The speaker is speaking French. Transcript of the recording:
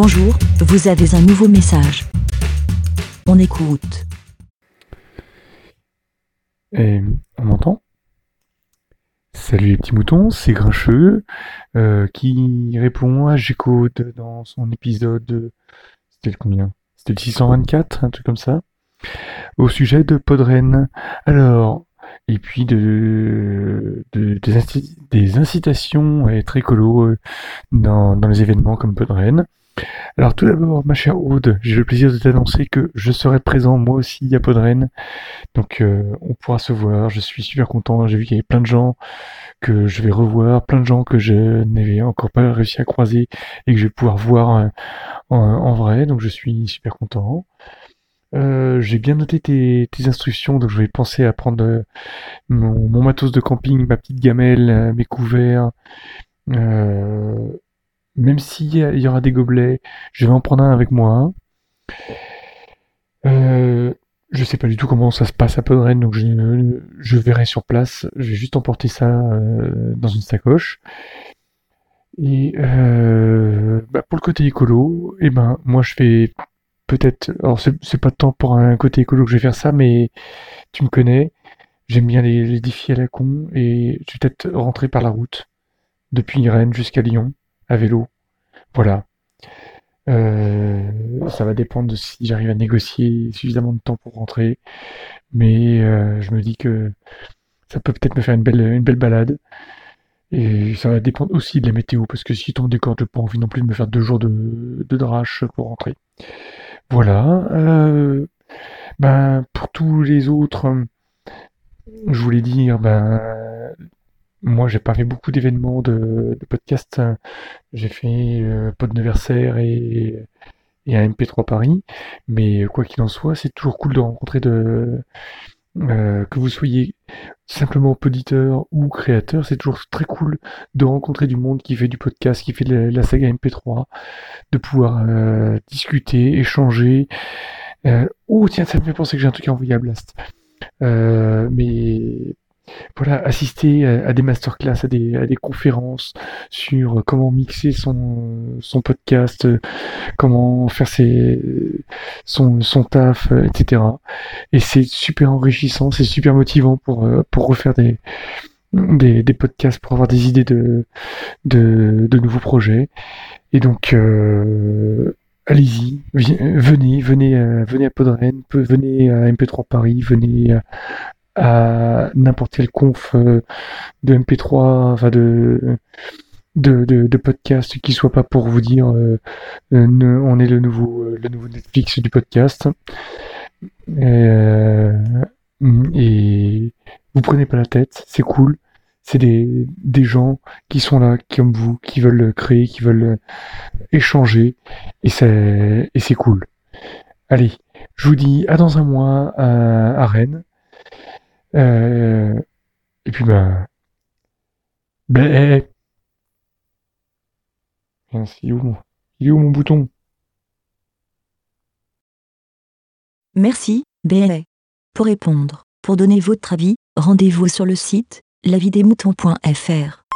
Bonjour, vous avez un nouveau message. On écoute. Et on m'entend Salut les petits moutons, c'est Grincheux euh, qui répond à G-Code dans son épisode. C'était le combien? C'était le 624, un truc comme ça. Au sujet de Podren. Alors, et puis de, de- des, inci- des incitations à être écolo dans les événements comme Podren. Alors tout d'abord, ma chère Aude, j'ai le plaisir de t'annoncer que je serai présent moi aussi à Podren. Donc euh, on pourra se voir, je suis super content, j'ai vu qu'il y avait plein de gens que je vais revoir, plein de gens que je n'avais encore pas réussi à croiser et que je vais pouvoir voir euh, en, vrai, donc je suis super content. Euh, j'ai bien noté tes, instructions, donc je vais penser à prendre mon, matos de camping, ma petite gamelle, mes couverts. Même s'il y, aura des gobelets, je vais en prendre un avec moi. Euh, je sais pas du tout comment ça se passe à Podren, donc je, je verrai sur place. Je vais juste emporter ça euh, dans une sacoche. Et euh, bah, pour le côté écolo, eh ben moi je vais peut-être. Alors c'est pas tant pour un côté écolo que je vais faire ça, mais tu me connais. J'aime bien les, les défis à la con et je vais peut-être rentrer par la route depuis Rennes jusqu'à Lyon à vélo. Voilà. Euh, ça va dépendre de si j'arrive à négocier suffisamment de temps pour rentrer, mais euh, je me dis que ça peut peut-être me faire une belle, balade. Et ça va dépendre aussi de la météo, parce que si tombe des cordes, j'ai pas envie non plus de me faire deux jours de, drache pour rentrer. Voilà. Euh, ben, pour tous les autres, je voulais dire, ben, moi, j'ai pas fait beaucoup d'événements de, de podcast. J'ai fait euh, Podneversaire et, et un MP3 Paris. Mais quoi qu'il en soit, c'est toujours cool de rencontrer de, euh, que vous soyez simplement poditeur ou créateur, c'est toujours très cool de rencontrer du monde qui fait du podcast, qui fait de la, saga MP3, de pouvoir euh, discuter, échanger. Euh, oh tiens, ça me fait penser que j'ai un truc à envoyer à Blast. Euh, mais voilà, assister à, à des masterclass, à des, à des conférences sur comment mixer son, podcast, euh, comment faire son, taf, euh, etc. Et c'est super enrichissant, c'est super motivant pour, euh, refaire des, podcasts, pour avoir des idées de, nouveaux projets. Et donc, euh, allez-y, venez, venez, euh, venez à Podren, venez à MP3 Paris, venez à, à n'importe quel conf euh, de MP3, enfin de, de, de, podcast qui soit pas pour vous dire euh, euh, on est le nouveau, le nouveau Netflix du podcast. Et vous prenez pas la tête, c'est cool. C'est des, des gens qui sont là, comme vous, qui veulent créer, qui veulent échanger, et c'est, et c'est cool. Allez, je vous dis à dans un mois à Rennes. Euh, et puis, bah, ben, mince, il est où, est où mon bouton? Merci, BLA. Pour répondre, pour donner votre avis, rendez-vous sur le site lavidemouton.fr.